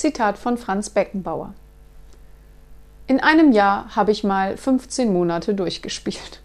Zitat von Franz Beckenbauer. In einem Jahr habe ich mal 15 Monate durchgespielt.